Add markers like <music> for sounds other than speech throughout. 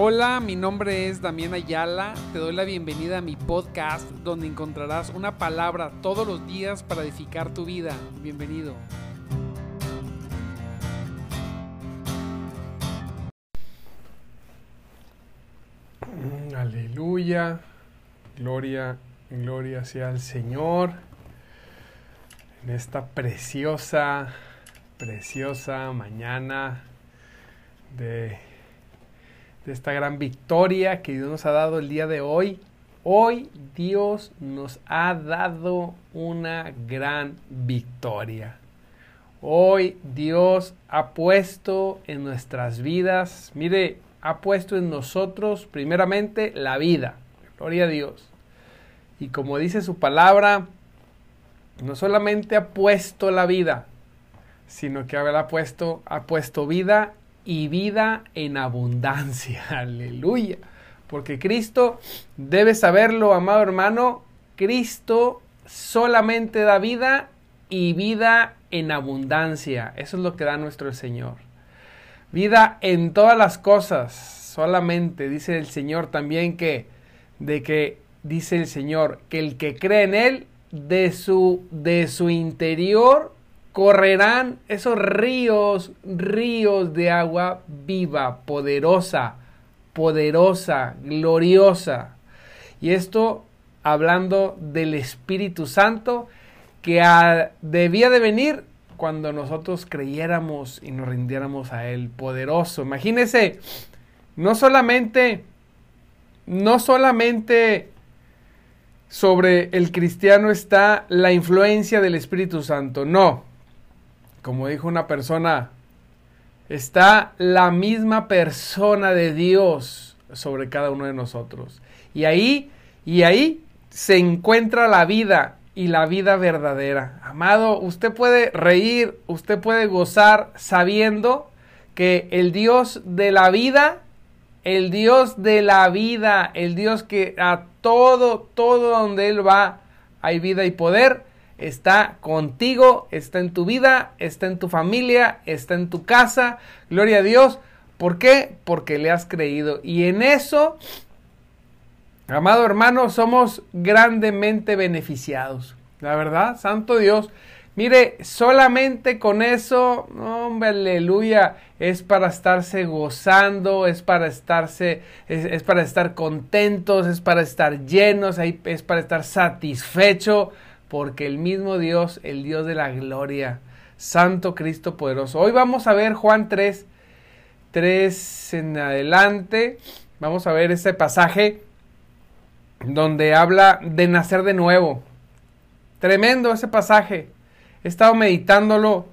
Hola, mi nombre es Damián Ayala. Te doy la bienvenida a mi podcast donde encontrarás una palabra todos los días para edificar tu vida. Bienvenido. Mm, Aleluya. Gloria, gloria sea al Señor. En esta preciosa, preciosa mañana de, esta gran victoria que Dios nos ha dado el día de hoy. Hoy Dios nos ha dado una gran victoria. Hoy Dios ha puesto en nuestras vidas, mire, ha puesto en nosotros primeramente la vida. Gloria a Dios. Y como dice su palabra, no solamente ha puesto la vida, sino que ha puesto, ha puesto vida y vida en abundancia. <laughs> Aleluya. Porque Cristo, debe saberlo, amado hermano, Cristo solamente da vida y vida en abundancia. Eso es lo que da nuestro Señor. Vida en todas las cosas. Solamente dice el Señor también que, de que, dice el Señor, que el que cree en Él, de su, de su interior correrán esos ríos, ríos de agua viva, poderosa, poderosa, gloriosa. Y esto hablando del Espíritu Santo que debía de venir cuando nosotros creyéramos y nos rindiéramos a Él, poderoso. Imagínese, no solamente, no solamente sobre el cristiano está la influencia del Espíritu Santo, no. Como dijo una persona, está la misma persona de Dios sobre cada uno de nosotros. Y ahí, y ahí se encuentra la vida y la vida verdadera. Amado, usted puede reír, usted puede gozar sabiendo que el Dios de la vida, el Dios de la vida, el Dios que a todo, todo donde Él va hay vida y poder, está contigo, está en tu vida, está en tu familia, está en tu casa. Gloria a Dios. ¿Por qué? Porque le has creído. Y en eso, amado hermano, somos grandemente beneficiados. La verdad, Santo Dios. Mire, solamente con eso, hombre, aleluya, es para estarse gozando, es para estarse, es, es para estar contentos, es para estar llenos, es para estar satisfecho porque el mismo Dios, el Dios de la gloria, Santo Cristo poderoso. Hoy vamos a ver Juan 3, 3 en adelante. Vamos a ver este pasaje donde habla de nacer de nuevo. Tremendo ese pasaje. He estado meditándolo,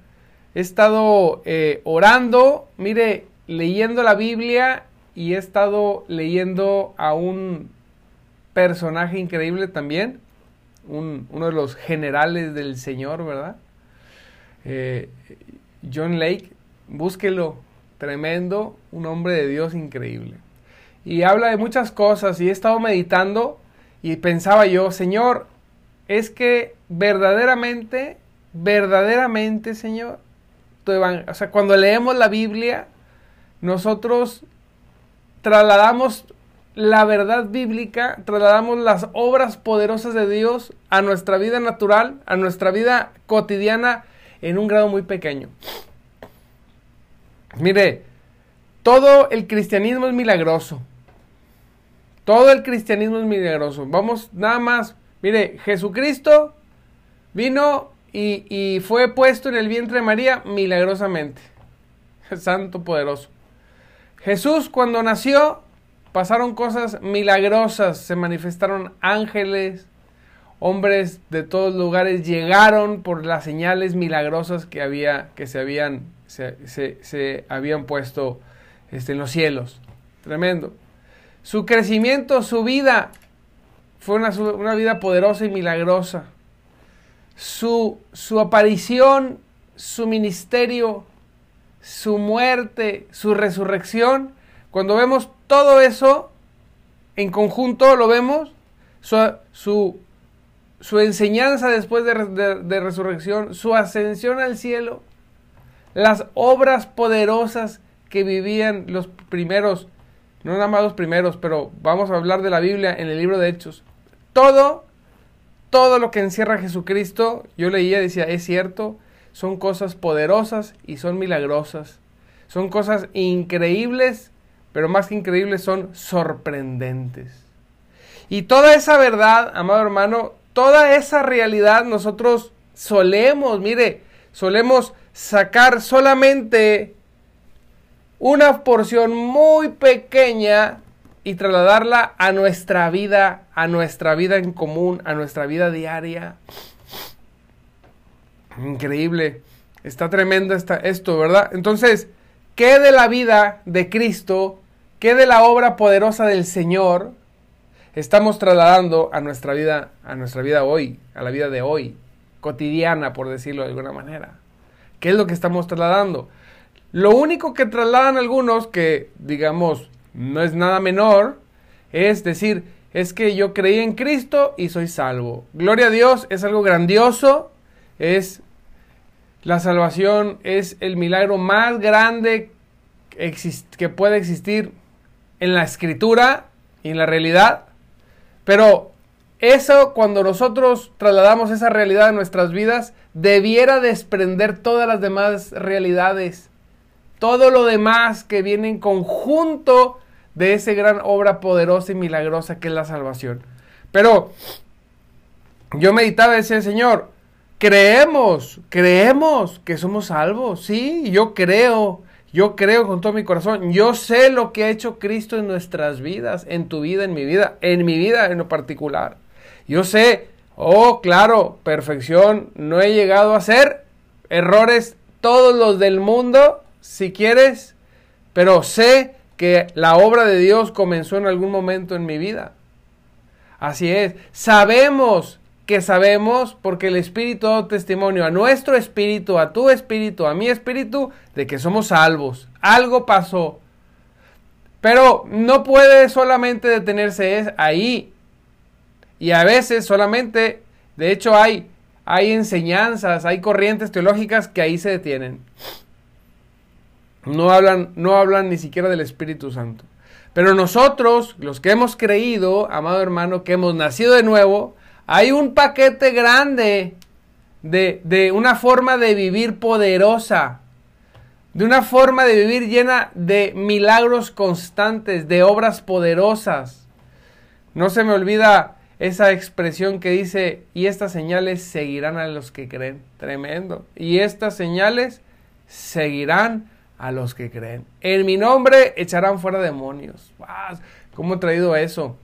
he estado eh, orando, mire, leyendo la Biblia y he estado leyendo a un personaje increíble también uno de los generales del Señor, ¿verdad? Eh, John Lake, búsquelo, tremendo, un hombre de Dios increíble. Y habla de muchas cosas y he estado meditando y pensaba yo, Señor, es que verdaderamente, verdaderamente, Señor, cuando leemos la Biblia, nosotros trasladamos la verdad bíblica, trasladamos las obras poderosas de Dios a nuestra vida natural, a nuestra vida cotidiana en un grado muy pequeño. Mire, todo el cristianismo es milagroso. Todo el cristianismo es milagroso. Vamos nada más. Mire, Jesucristo vino y, fue puesto en el vientre de María milagrosamente. <laughs> Santo poderoso. Jesús cuando nació pasaron cosas milagrosas, se manifestaron ángeles, hombres de todos lugares llegaron por las señales milagrosas que había, que se habían, se, habían puesto este, en los cielos. Tremendo. Su crecimiento, su vida, fue una, una vida poderosa y milagrosa. Su, su aparición, su ministerio, su muerte, su resurrección, cuando vemos todo eso en conjunto, lo vemos, su, su, enseñanza después de, resurrección, su ascensión al cielo, las obras poderosas que vivían los primeros no nada más los primeros, pero vamos a hablar de la Biblia en el libro de Hechos. Todo, todo lo que encierra Jesucristo, yo leía, decía, es cierto, son cosas poderosas y son milagrosas. Son cosas increíbles, pero más que increíbles son sorprendentes. Y toda esa verdad, amado hermano, toda esa realidad nosotros solemos, mire, solemos sacar solamente una porción muy pequeña y trasladarla a nuestra vida, a nuestra vida en común, a nuestra vida diaria. Increíble. Está tremendo esto, ¿verdad? Entonces, ¿qué de la vida de Cristo, qué de la obra poderosa del Señor estamos trasladando a nuestra vida, a nuestra vida hoy, a la vida de hoy, cotidiana, por decirlo de alguna manera? ¿Qué es lo que estamos trasladando? Lo único que trasladan algunos, que digamos no es nada menor, es decir, es que yo creí en Cristo y soy salvo. Gloria a Dios, es algo grandioso, es la salvación, es el milagro más grande que puede existir en la escritura y en la realidad. Pero eso, cuando nosotros trasladamos esa realidad a nuestras vidas, debiera desprender todas las demás realidades todo lo demás que viene en conjunto de esa gran obra poderosa y milagrosa que es la salvación. Pero yo meditaba y decía, Señor, creemos, creemos que somos salvos. Sí, yo creo, yo creo con todo mi corazón. Yo sé lo que ha hecho Cristo en nuestras vidas, en tu vida, en mi vida, en mi vida en lo particular. Yo sé, oh, claro, perfección, no he llegado a hacer errores todos los del mundo, si quieres, pero sé que la obra de Dios comenzó en algún momento en mi vida. Así es. Sabemos que sabemos porque el Espíritu da testimonio a nuestro espíritu, a tu espíritu, a mi espíritu, de que somos salvos. Algo pasó. Pero no puede solamente detenerse ahí. Y a veces solamente, de hecho hay, hay enseñanzas, hay corrientes teológicas que ahí se detienen. No hablan, no hablan ni siquiera del Espíritu Santo. Pero nosotros, los que hemos creído, amado hermano, que hemos nacido de nuevo, hay un paquete grande de, de una forma de vivir poderosa, de una forma de vivir llena de milagros constantes, de obras poderosas. No se me olvida esa expresión que dice, y estas señales seguirán a los que creen. Tremendo. Y estas señales seguirán a los que creen. En mi nombre echarán fuera demonios. ¿Cómo he traído eso?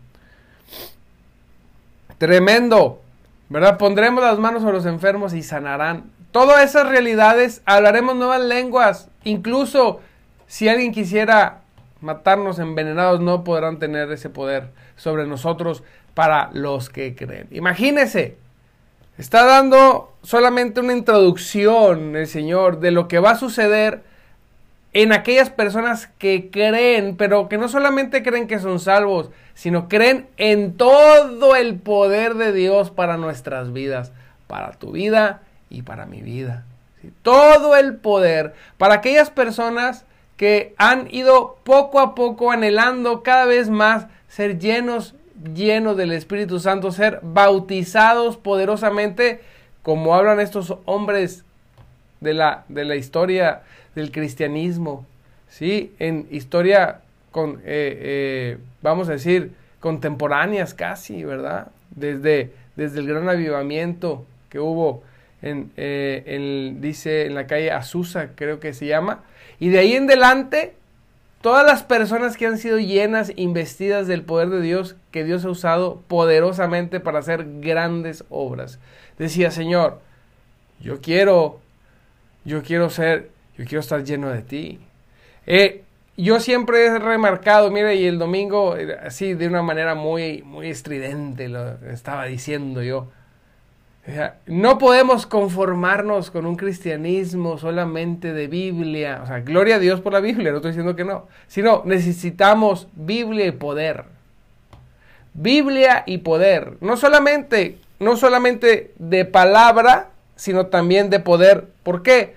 Tremendo. ¿Verdad? Pondremos las manos a los enfermos y sanarán. Todas esas realidades, hablaremos nuevas lenguas. Incluso si alguien quisiera matarnos envenenados, no podrán tener ese poder sobre nosotros para los que creen. Imagínese, está dando solamente una introducción el Señor de lo que va a suceder en aquellas personas que creen, pero que no solamente creen que son salvos, sino creen en todo el poder de Dios para nuestras vidas, para tu vida y para mi vida. Todo el poder para aquellas personas que han ido poco a poco anhelando cada vez más ser llenos, llenos del Espíritu Santo, ser bautizados poderosamente, como hablan estos hombres de la, de la historia del cristianismo, ¿sí? En historia, con, eh, eh, vamos a decir, contemporáneas casi, ¿verdad? Desde, desde el gran avivamiento que hubo en, eh, dice, en la calle Azusa, creo que se llama, y de ahí en adelante, todas las personas que han sido llenas, investidas del poder de Dios, que Dios ha usado poderosamente para hacer grandes obras. Decía, Señor, yo quiero, yo quiero ser yo quiero estar lleno de ti. Eh, yo siempre he remarcado, mire, y el domingo, así de una manera muy, muy estridente, lo estaba diciendo yo. No podemos conformarnos con un cristianismo solamente de Biblia. O sea, gloria a Dios por la Biblia, no estoy diciendo que no. Sino necesitamos Biblia y poder. Biblia y poder. No solamente, no solamente de palabra, sino también de poder. ¿Por qué?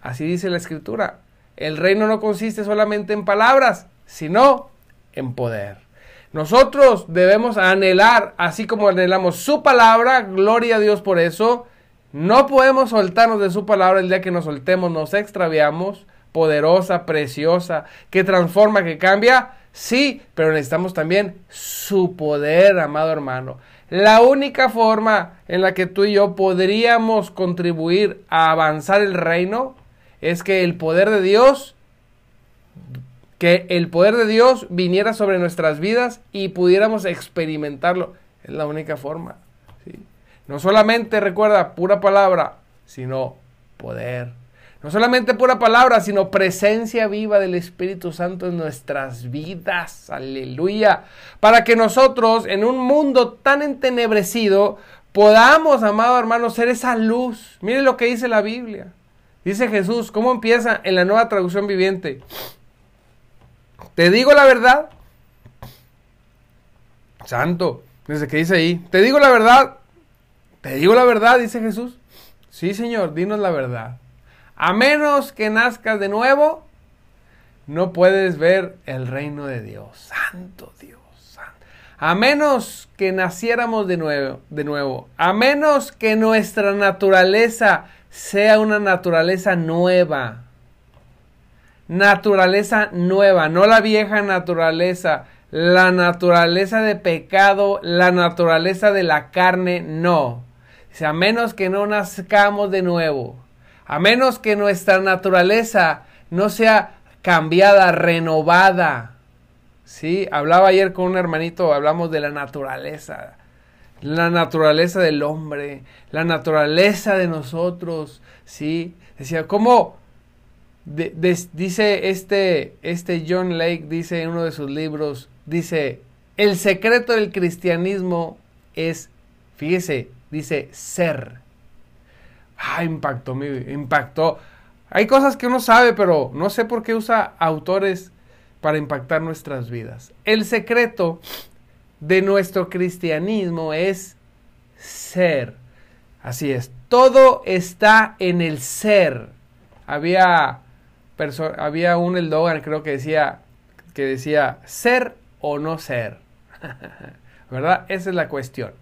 Así dice la escritura. El reino no consiste solamente en palabras, sino en poder. Nosotros debemos anhelar, así como anhelamos su palabra, gloria a Dios por eso. No podemos soltarnos de su palabra el día que nos soltemos, nos extraviamos, poderosa, preciosa, que transforma, que cambia. Sí, pero necesitamos también su poder, amado hermano. La única forma en la que tú y yo podríamos contribuir a avanzar el reino es que el poder de Dios que el poder de Dios viniera sobre nuestras vidas y pudiéramos experimentarlo. Es la única forma. No solamente recuerda pura palabra, sino poder. No solamente pura palabra, sino presencia viva del Espíritu Santo en nuestras vidas. Aleluya. Para que nosotros, en un mundo tan entenebrecido, podamos, amado hermano, ser esa luz. Mire lo que dice la Biblia. Dice Jesús, ¿cómo empieza en la nueva traducción viviente? Te digo la verdad. Santo, desde que dice ahí, te digo la verdad. Te digo la verdad, dice Jesús. Sí, Señor, dinos la verdad. A menos que nazcas de nuevo, no puedes ver el reino de Dios. Santo Dios. A menos que naciéramos de nuevo, de nuevo, a menos que nuestra naturaleza sea una naturaleza nueva, naturaleza nueva, no la vieja naturaleza, la naturaleza de pecado, la naturaleza de la carne, no. O a menos que no nazcamos de nuevo, a menos que nuestra naturaleza no sea cambiada, renovada. Sí, hablaba ayer con un hermanito, hablamos de la naturaleza, la naturaleza del hombre, la naturaleza de nosotros, sí. Decía, ¿cómo dice este, este John Lake, dice en uno de sus libros, dice, el secreto del cristianismo es, fíjese, dice ser. Ah, impactó, me impactó. Hay cosas que uno sabe, pero no sé por qué usa autores para impactar nuestras vidas. El secreto de nuestro cristianismo es ser. Así es, todo está en el ser. Había había un Eldogan, creo que decía, que decía ser o no ser. <laughs> ¿Verdad? Esa es la cuestión.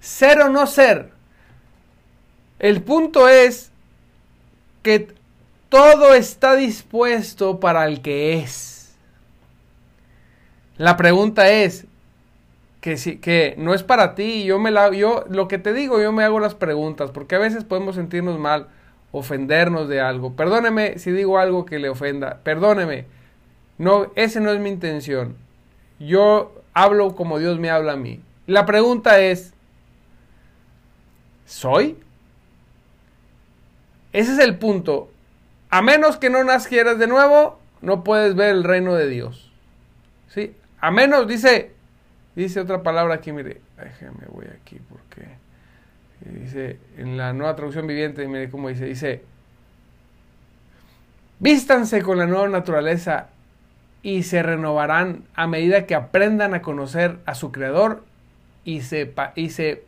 Ser o no ser. El punto es que todo está dispuesto para el que es. La pregunta es que, si, que no es para ti. Yo me la, yo lo que te digo, yo me hago las preguntas porque a veces podemos sentirnos mal ofendernos de algo. Perdóneme si digo algo que le ofenda. Perdóneme. No, esa no es mi intención. Yo hablo como Dios me habla a mí. La pregunta es, ¿soy? Ese es el punto. A menos que no nacieras de nuevo, no puedes ver el reino de Dios. ¿Sí? A menos, dice, dice otra palabra aquí, mire, déjeme, voy aquí porque dice, en la nueva traducción viviente, mire cómo dice, dice, vístanse con la nueva naturaleza y se renovarán a medida que aprendan a conocer a su creador y se, y se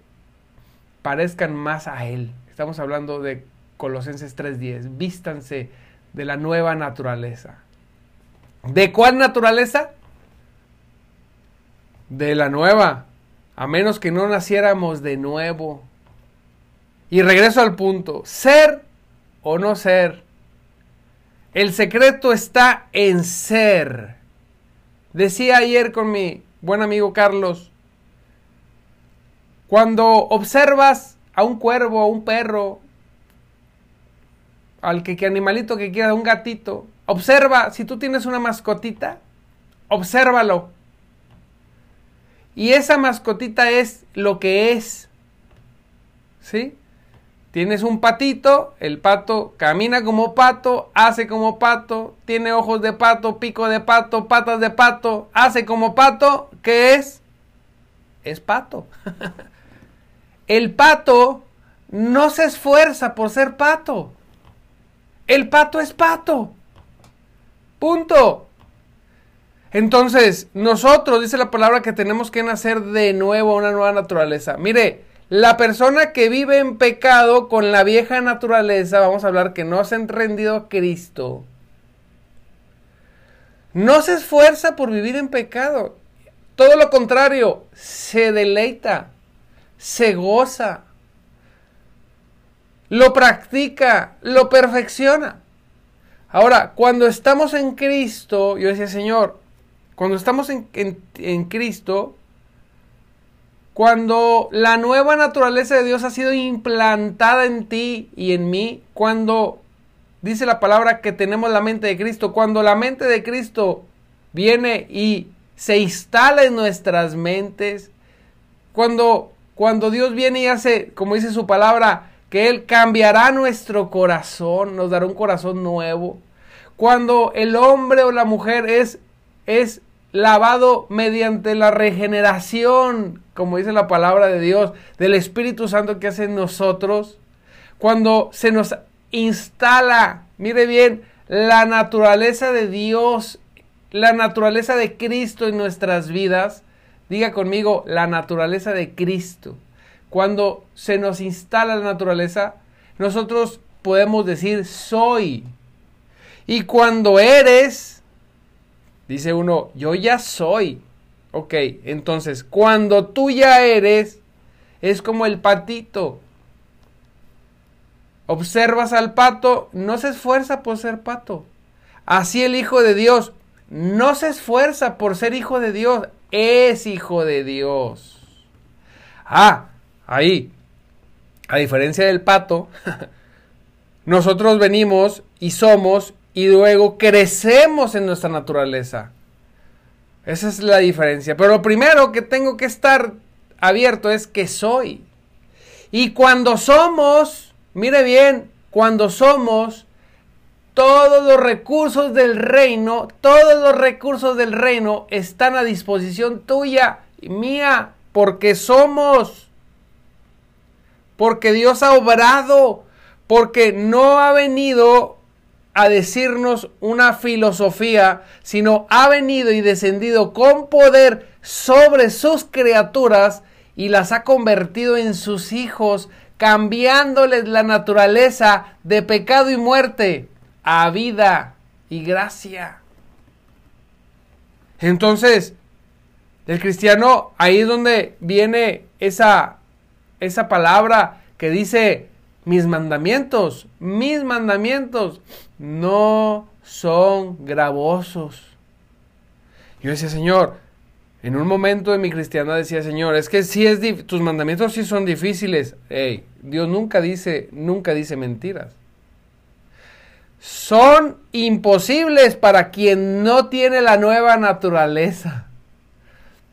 parezcan más a él. Estamos hablando de Colosenses 3.10, vístanse de la nueva naturaleza. ¿De cuál naturaleza? De la nueva, a menos que no naciéramos de nuevo. Y regreso al punto, ser o no ser. El secreto está en ser. Decía ayer con mi buen amigo Carlos, cuando observas a un cuervo, a un perro, al que, que animalito que quiera, un gatito, observa, si tú tienes una mascotita, obsérvalo. Y esa mascotita es lo que es. ¿Sí? Tienes un patito, el pato camina como pato, hace como pato, tiene ojos de pato, pico de pato, patas de pato, hace como pato, ¿qué es? Es pato. <laughs> el pato no se esfuerza por ser pato. El pato es pato. Punto. Entonces, nosotros, dice la palabra, que tenemos que nacer de nuevo una nueva naturaleza. Mire, la persona que vive en pecado con la vieja naturaleza, vamos a hablar que no se han rendido a Cristo, No se esfuerza por vivir en pecado. Todo lo contrario, se deleita, se goza, lo practica, lo perfecciona. Ahora, cuando estamos en Cristo, yo decía, Señor, cuando estamos en, en Cristo, cuando la nueva naturaleza de Dios ha sido implantada en ti y en mí, cuando dice la palabra que tenemos la mente de Cristo, cuando la mente de Cristo viene y se instala en nuestras mentes, cuando, cuando Dios viene y hace, como dice su palabra, que Él cambiará nuestro corazón, nos dará un corazón nuevo. Cuando el hombre o la mujer es, es lavado mediante la regeneración, como dice la palabra de Dios, del Espíritu Santo que hace en nosotros, cuando se nos instala, mire bien, la naturaleza de Dios, la naturaleza de Cristo en nuestras vidas, diga conmigo, la naturaleza de Cristo. Cuando se nos instala la naturaleza, nosotros podemos decir soy. Y cuando eres, Dice uno, yo ya soy. Ok, entonces, cuando tú ya eres, es como el patito. Observas al pato, no se esfuerza por ser pato. Así el Hijo de Dios no se esfuerza por ser Hijo de Dios, es Hijo de Dios. Ah, ahí, a diferencia del pato, <laughs> nosotros venimos y somos y luego crecemos en nuestra naturaleza. Esa es la diferencia. Pero lo primero que tengo que estar abierto es que soy. Y cuando somos, mire bien, cuando somos, todos los recursos del reino, todos los recursos del reino están a disposición tuya y mía, porque somos, porque Dios ha obrado, porque no ha venido a decirnos una filosofía, sino ha venido y descendido con poder sobre sus criaturas y las ha convertido en sus hijos, cambiándoles la naturaleza de pecado y muerte a vida y gracia. Entonces, el cristiano, ahí es donde viene esa, esa palabra que dice, mis mandamientos, mis mandamientos no son gravosos. Yo decía, Señor, en un momento de mi cristiana decía, Señor, es que si es tus mandamientos sí son difíciles. Hey, Dios nunca dice, nunca dice mentiras. Son imposibles para quien no tiene la nueva naturaleza.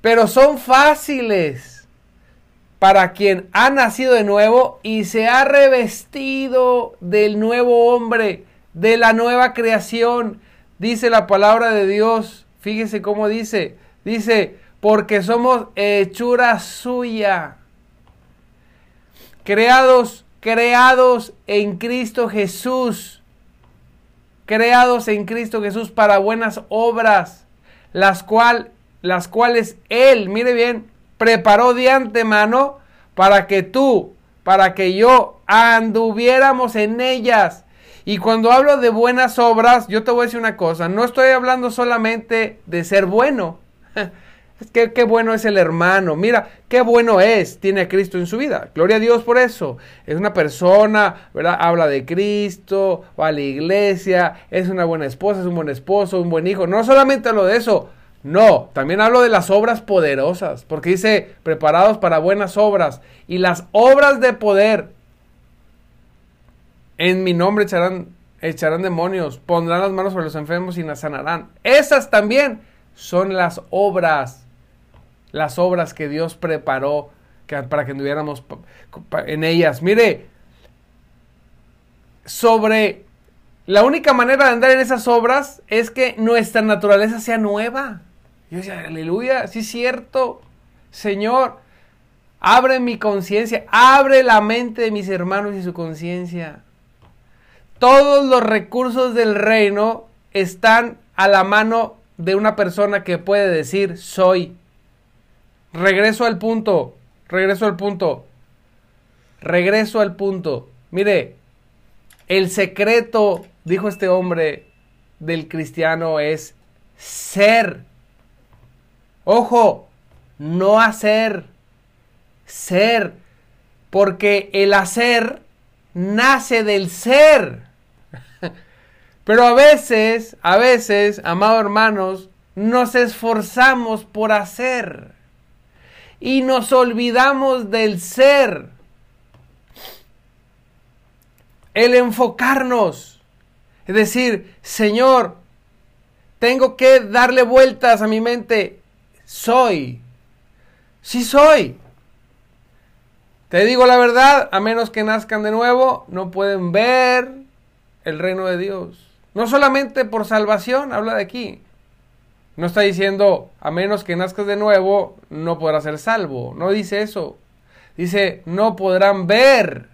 Pero son fáciles para quien ha nacido de nuevo y se ha revestido del nuevo hombre, de la nueva creación. Dice la palabra de Dios, fíjese cómo dice, dice, porque somos hechura suya, creados, creados en Cristo Jesús, creados en Cristo Jesús para buenas obras, las, cual, las cuales Él, mire bien, preparó de antemano para que tú, para que yo anduviéramos en ellas. Y cuando hablo de buenas obras, yo te voy a decir una cosa, no estoy hablando solamente de ser bueno. <laughs> Es que qué bueno es el hermano. Mira, qué bueno es, tiene a Cristo en su vida. Gloria a Dios por eso. Es una persona, ¿verdad? Habla de Cristo, va a la iglesia, es una buena esposa, es un buen esposo, un buen hijo. No solamente lo de eso, no, también hablo de las obras poderosas, porque dice preparados para buenas obras. Y las obras de poder en mi nombre echarán, echarán demonios, pondrán las manos sobre los enfermos y las sanarán. Esas también son las obras, las obras que Dios preparó para que anduviéramos en ellas. Mire, sobre la única manera de andar en esas obras es que nuestra naturaleza sea nueva. Yo decía, aleluya, sí es cierto, Señor, abre mi conciencia, abre la mente de mis hermanos y su conciencia. Todos los recursos del reino están a la mano de una persona que puede decir soy. Regreso al punto, regreso al punto, regreso al punto. Mire, el secreto, dijo este hombre, del cristiano es ser. Ojo, no hacer, ser. Porque el hacer nace del ser. <laughs> Pero a veces, a veces, amados hermanos, nos esforzamos por hacer y nos olvidamos del ser. El enfocarnos. Es decir, Señor, tengo que darle vueltas a mi mente. Soy. Sí soy. Te digo la verdad, a menos que nazcan de nuevo, no pueden ver el reino de Dios. No solamente por salvación, habla de aquí. No está diciendo, a menos que nazcas de nuevo, no podrás ser salvo. No dice eso. Dice, no podrán ver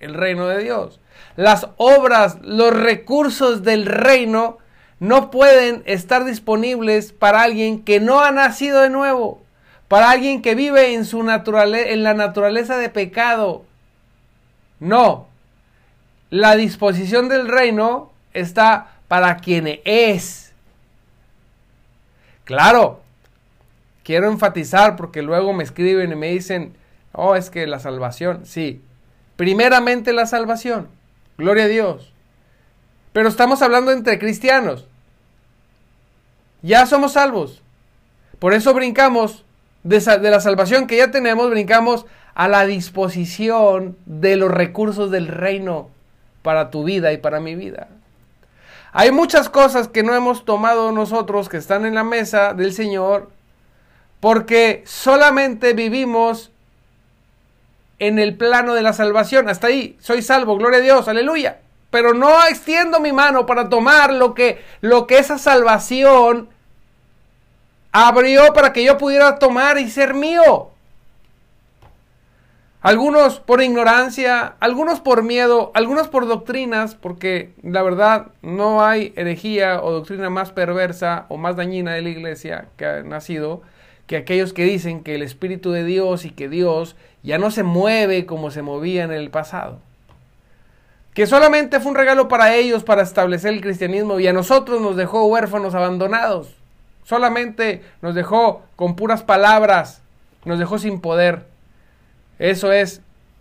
el reino de Dios. Las obras, los recursos del reino no pueden estar disponibles para alguien que no ha nacido de nuevo, para alguien que vive en, su naturaleza, en la naturaleza de pecado. No. La disposición del reino está para quien es. Claro, quiero enfatizar porque luego me escriben y me dicen, oh, es que la salvación, sí, primeramente la salvación, gloria a Dios. Pero estamos hablando entre cristianos. Ya somos salvos. Por eso brincamos de, la salvación que ya tenemos, brincamos a la disposición de los recursos del reino para tu vida y para mi vida. Hay muchas cosas que no hemos tomado nosotros que están en la mesa del Señor porque solamente vivimos en el plano de la salvación. Hasta ahí, soy salvo, gloria a Dios, aleluya. Pero no extiendo mi mano para tomar lo que, lo que esa salvación abrió para que yo pudiera tomar y ser mío. Algunos por ignorancia, algunos por miedo, algunos por doctrinas, porque la verdad no hay herejía o doctrina más perversa o más dañina de la iglesia que ha nacido que aquellos que dicen que el Espíritu de Dios y que Dios ya no se mueve como se movía en el pasado. Que solamente fue un regalo para ellos para establecer el cristianismo y a nosotros nos dejó huérfanos abandonados. Solamente nos dejó con puras palabras, nos dejó sin poder. Eso es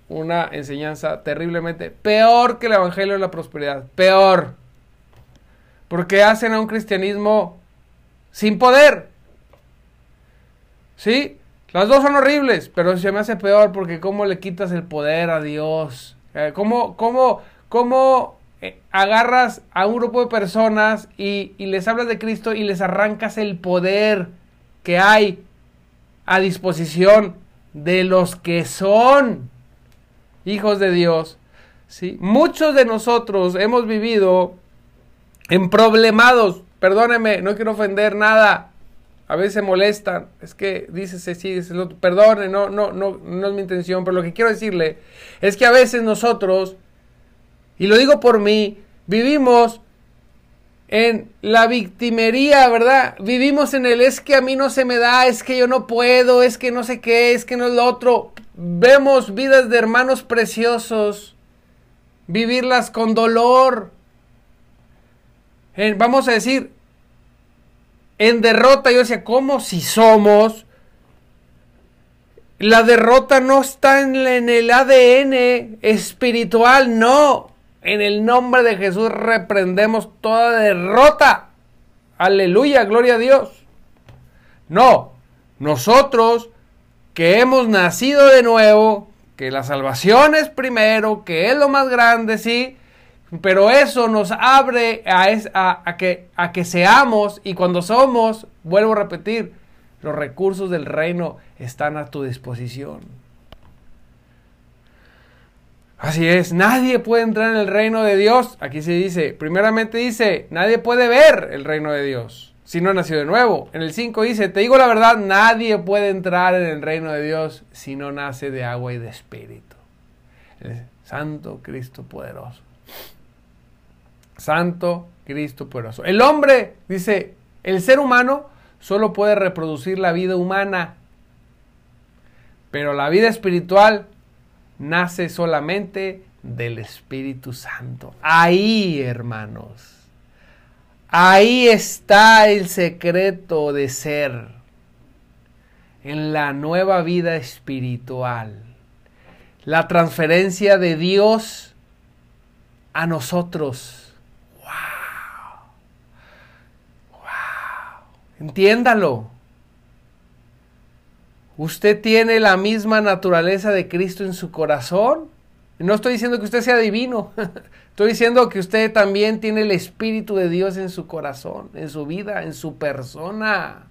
una enseñanza terriblemente peor que el Evangelio de la Prosperidad. Peor. Porque hacen a un cristianismo sin poder. ¿Sí? Las dos son horribles, pero se me hace peor porque cómo le quitas el poder a Dios. Eh, ¿Cómo, cómo, cómo eh, agarras a un grupo de personas y, les hablas de Cristo y les arrancas el poder que hay a disposición de los que son hijos de Dios. ¿sí? Muchos de nosotros hemos vivido en problemados. Perdóneme, no quiero ofender nada. A veces molestan. Es que dice sí, perdone, no, no, no, no es mi intención. Pero lo que quiero decirle es que a veces nosotros, y lo digo por mí, vivimos en la victimería, ¿verdad? Vivimos en el es que a mí no se me da, es que yo no puedo, es que no sé qué, es que no es lo otro. Vemos vidas de hermanos preciosos, vivirlas con dolor. vamos a decir, en derrota, yo decía, ¿cómo si somos? La derrota no está en el ADN espiritual, no. En el nombre de Jesús reprendemos toda derrota. Aleluya, gloria a Dios. No, nosotros que hemos nacido de nuevo, que la salvación es primero, que es lo más grande, sí, pero eso nos abre a, a, que, a que seamos y cuando somos, vuelvo a repetir, los recursos del reino están a tu disposición. Así es, nadie puede entrar en el reino de Dios. Aquí se dice, primeramente dice, nadie puede ver el reino de Dios si no ha nacido de nuevo. En el 5 dice, te digo la verdad, nadie puede entrar en el reino de Dios si no nace de agua y de espíritu. El Santo Cristo poderoso. Santo Cristo poderoso. El hombre, dice, el ser humano solo puede reproducir la vida humana, pero la vida espiritual nace solamente del Espíritu Santo. Ahí, hermanos. Ahí está el secreto de ser en la nueva vida espiritual. La transferencia de Dios a nosotros. ¡Wow! ¡Wow! Entiéndalo. ¿Usted tiene la misma naturaleza de Cristo en su corazón? No estoy diciendo que usted sea divino. <laughs> Estoy diciendo que usted también tiene el Espíritu de Dios en su corazón, en su vida, en su persona.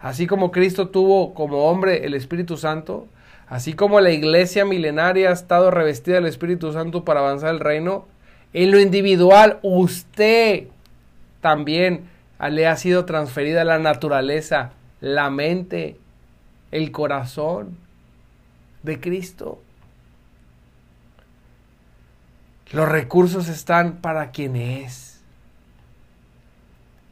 Así como Cristo tuvo como hombre el Espíritu Santo, así como la iglesia milenaria ha estado revestida del Espíritu Santo para avanzar el reino, en lo individual usted también le ha sido transferida la naturaleza, la mente, el corazón de Cristo. Los recursos están para quien es.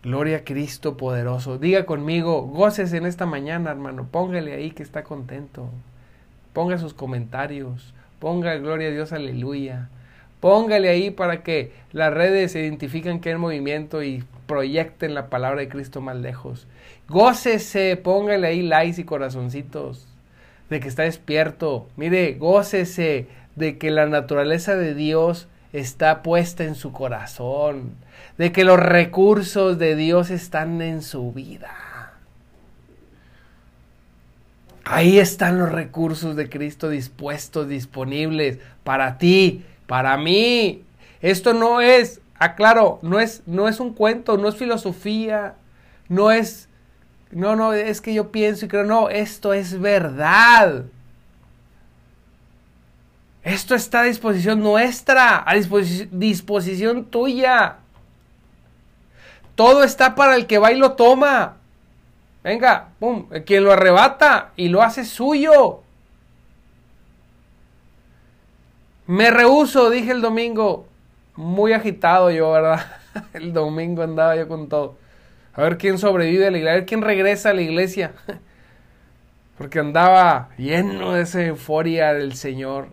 Gloria a Cristo poderoso. Diga conmigo, goces en esta mañana, hermano. Póngale ahí que está contento. Ponga sus comentarios. Ponga gloria a Dios, aleluya. Póngale ahí para que las redes se identifiquen que hay movimiento y proyecten la palabra de Cristo más lejos. Gócese, póngale ahí likes y corazoncitos de que está despierto. Mire, gócese de que la naturaleza de Dios está puesta en su corazón, de que los recursos de Dios están en su vida. Ahí están los recursos de Cristo dispuestos, disponibles para ti, para mí. Esto no es, aclaro, no es, no es un cuento, no es filosofía, no es, no, no, es que yo pienso y creo, no, esto es verdad. Esto está a disposición nuestra, a disposición tuya. Todo está para el que va y lo toma. Venga, pum, quien lo arrebata y lo hace suyo. Me rehuso, dije el domingo. Muy agitado yo, ¿verdad? <laughs> El domingo andaba yo con todo. A ver quién sobrevive a la iglesia, a ver quién regresa a la iglesia. <laughs> Porque andaba lleno de esa euforia del Señor.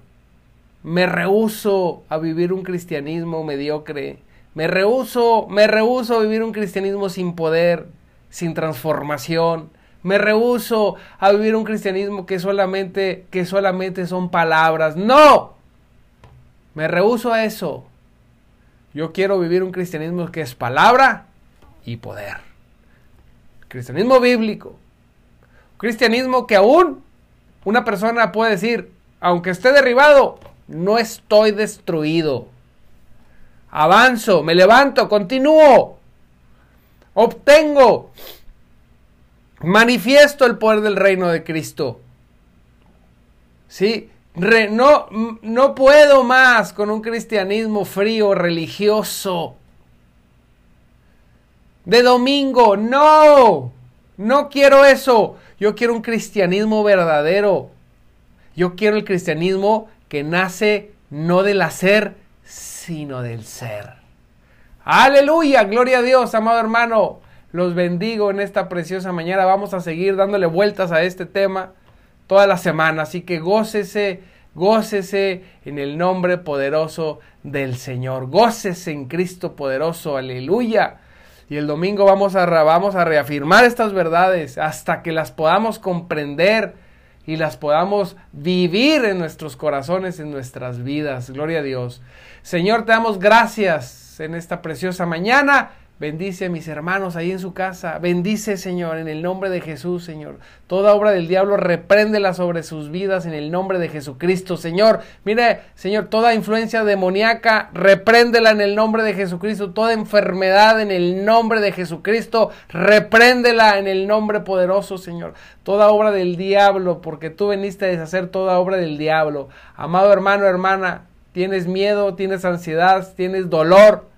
Me rehuso a vivir un cristianismo mediocre. Me rehuso, me rehuso a vivir un cristianismo sin poder, sin transformación. Me rehuso a vivir un cristianismo que solamente, que solamente son palabras. No. Me rehuso a eso. Yo quiero vivir un cristianismo que es palabra y poder. Cristianismo bíblico. Cristianismo que aún una persona puede decir, aunque esté derribado, no estoy destruido. Avanzo, me levanto, continúo. Obtengo. Manifiesto el poder del reino de Cristo. Sí, no, no puedo más con un cristianismo frío, religioso. De domingo, no. No quiero eso. Yo quiero un cristianismo verdadero. Yo quiero el cristianismo que nace no del hacer, sino del ser. Aleluya, gloria a Dios, amado hermano. Los bendigo en esta preciosa mañana. Vamos a seguir dándole vueltas a este tema toda la semana. Así que gócese, gócese en el nombre poderoso del Señor. Gócese en Cristo poderoso. Aleluya. Y el domingo vamos a, vamos a reafirmar estas verdades hasta que las podamos comprender y las podamos vivir en nuestros corazones, en nuestras vidas. Gloria a Dios. Señor, te damos gracias en esta preciosa mañana. Bendice a mis hermanos ahí en su casa. Bendice, Señor, en el nombre de Jesús, Señor. Toda obra del diablo, repréndela sobre sus vidas en el nombre de Jesucristo, Señor. Mire, Señor, toda influencia demoníaca, repréndela en el nombre de Jesucristo. Toda enfermedad en el nombre de Jesucristo, repréndela en el nombre poderoso, Señor. Toda obra del diablo, porque tú veniste a deshacer toda obra del diablo. Amado hermano, hermana, tienes miedo, tienes ansiedad, tienes dolor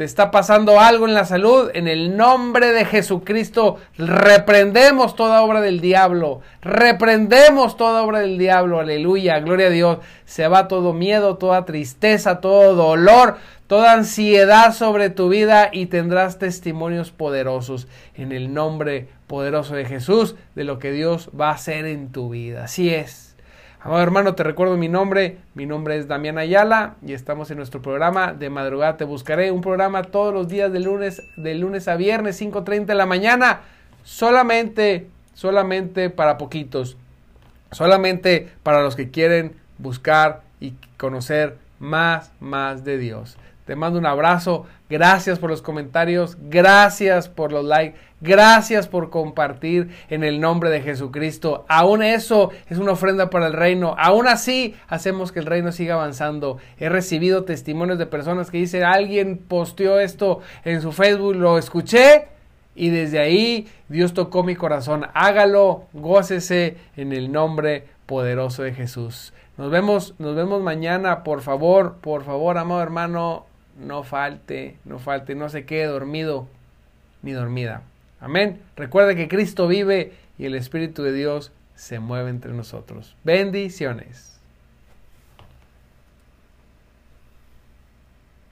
te está pasando algo en la salud, en el nombre de Jesucristo reprendemos toda obra del diablo, reprendemos toda obra del diablo, aleluya, gloria a Dios. Se va todo miedo, toda tristeza, todo dolor, toda ansiedad sobre tu vida y tendrás testimonios poderosos en el nombre poderoso de Jesús de lo que Dios va a hacer en tu vida. Así es. Amado hermano, te recuerdo mi nombre. Mi nombre es Damián Ayala y estamos en nuestro programa de madrugada. Te buscaré un programa todos los días de lunes, de lunes a viernes, 5.30 de la mañana. Solamente, solamente para poquitos. Solamente para los que quieren buscar y conocer más, más de Dios. Te mando un abrazo. Gracias por los comentarios. Gracias por los likes. Gracias por compartir en el nombre de Jesucristo. Aún eso es una ofrenda para el reino. Aún así hacemos que el reino siga avanzando. He recibido testimonios de personas que dicen, alguien posteó esto en su Facebook, lo escuché y desde ahí Dios tocó mi corazón. Hágalo, gócese en el nombre poderoso de Jesús. Nos vemos, nos vemos mañana, por favor, por favor, amado hermano, no falte, no falte, no se quede dormido ni dormida. Amén. Recuerde que Cristo vive y el Espíritu de Dios se mueve entre nosotros. Bendiciones.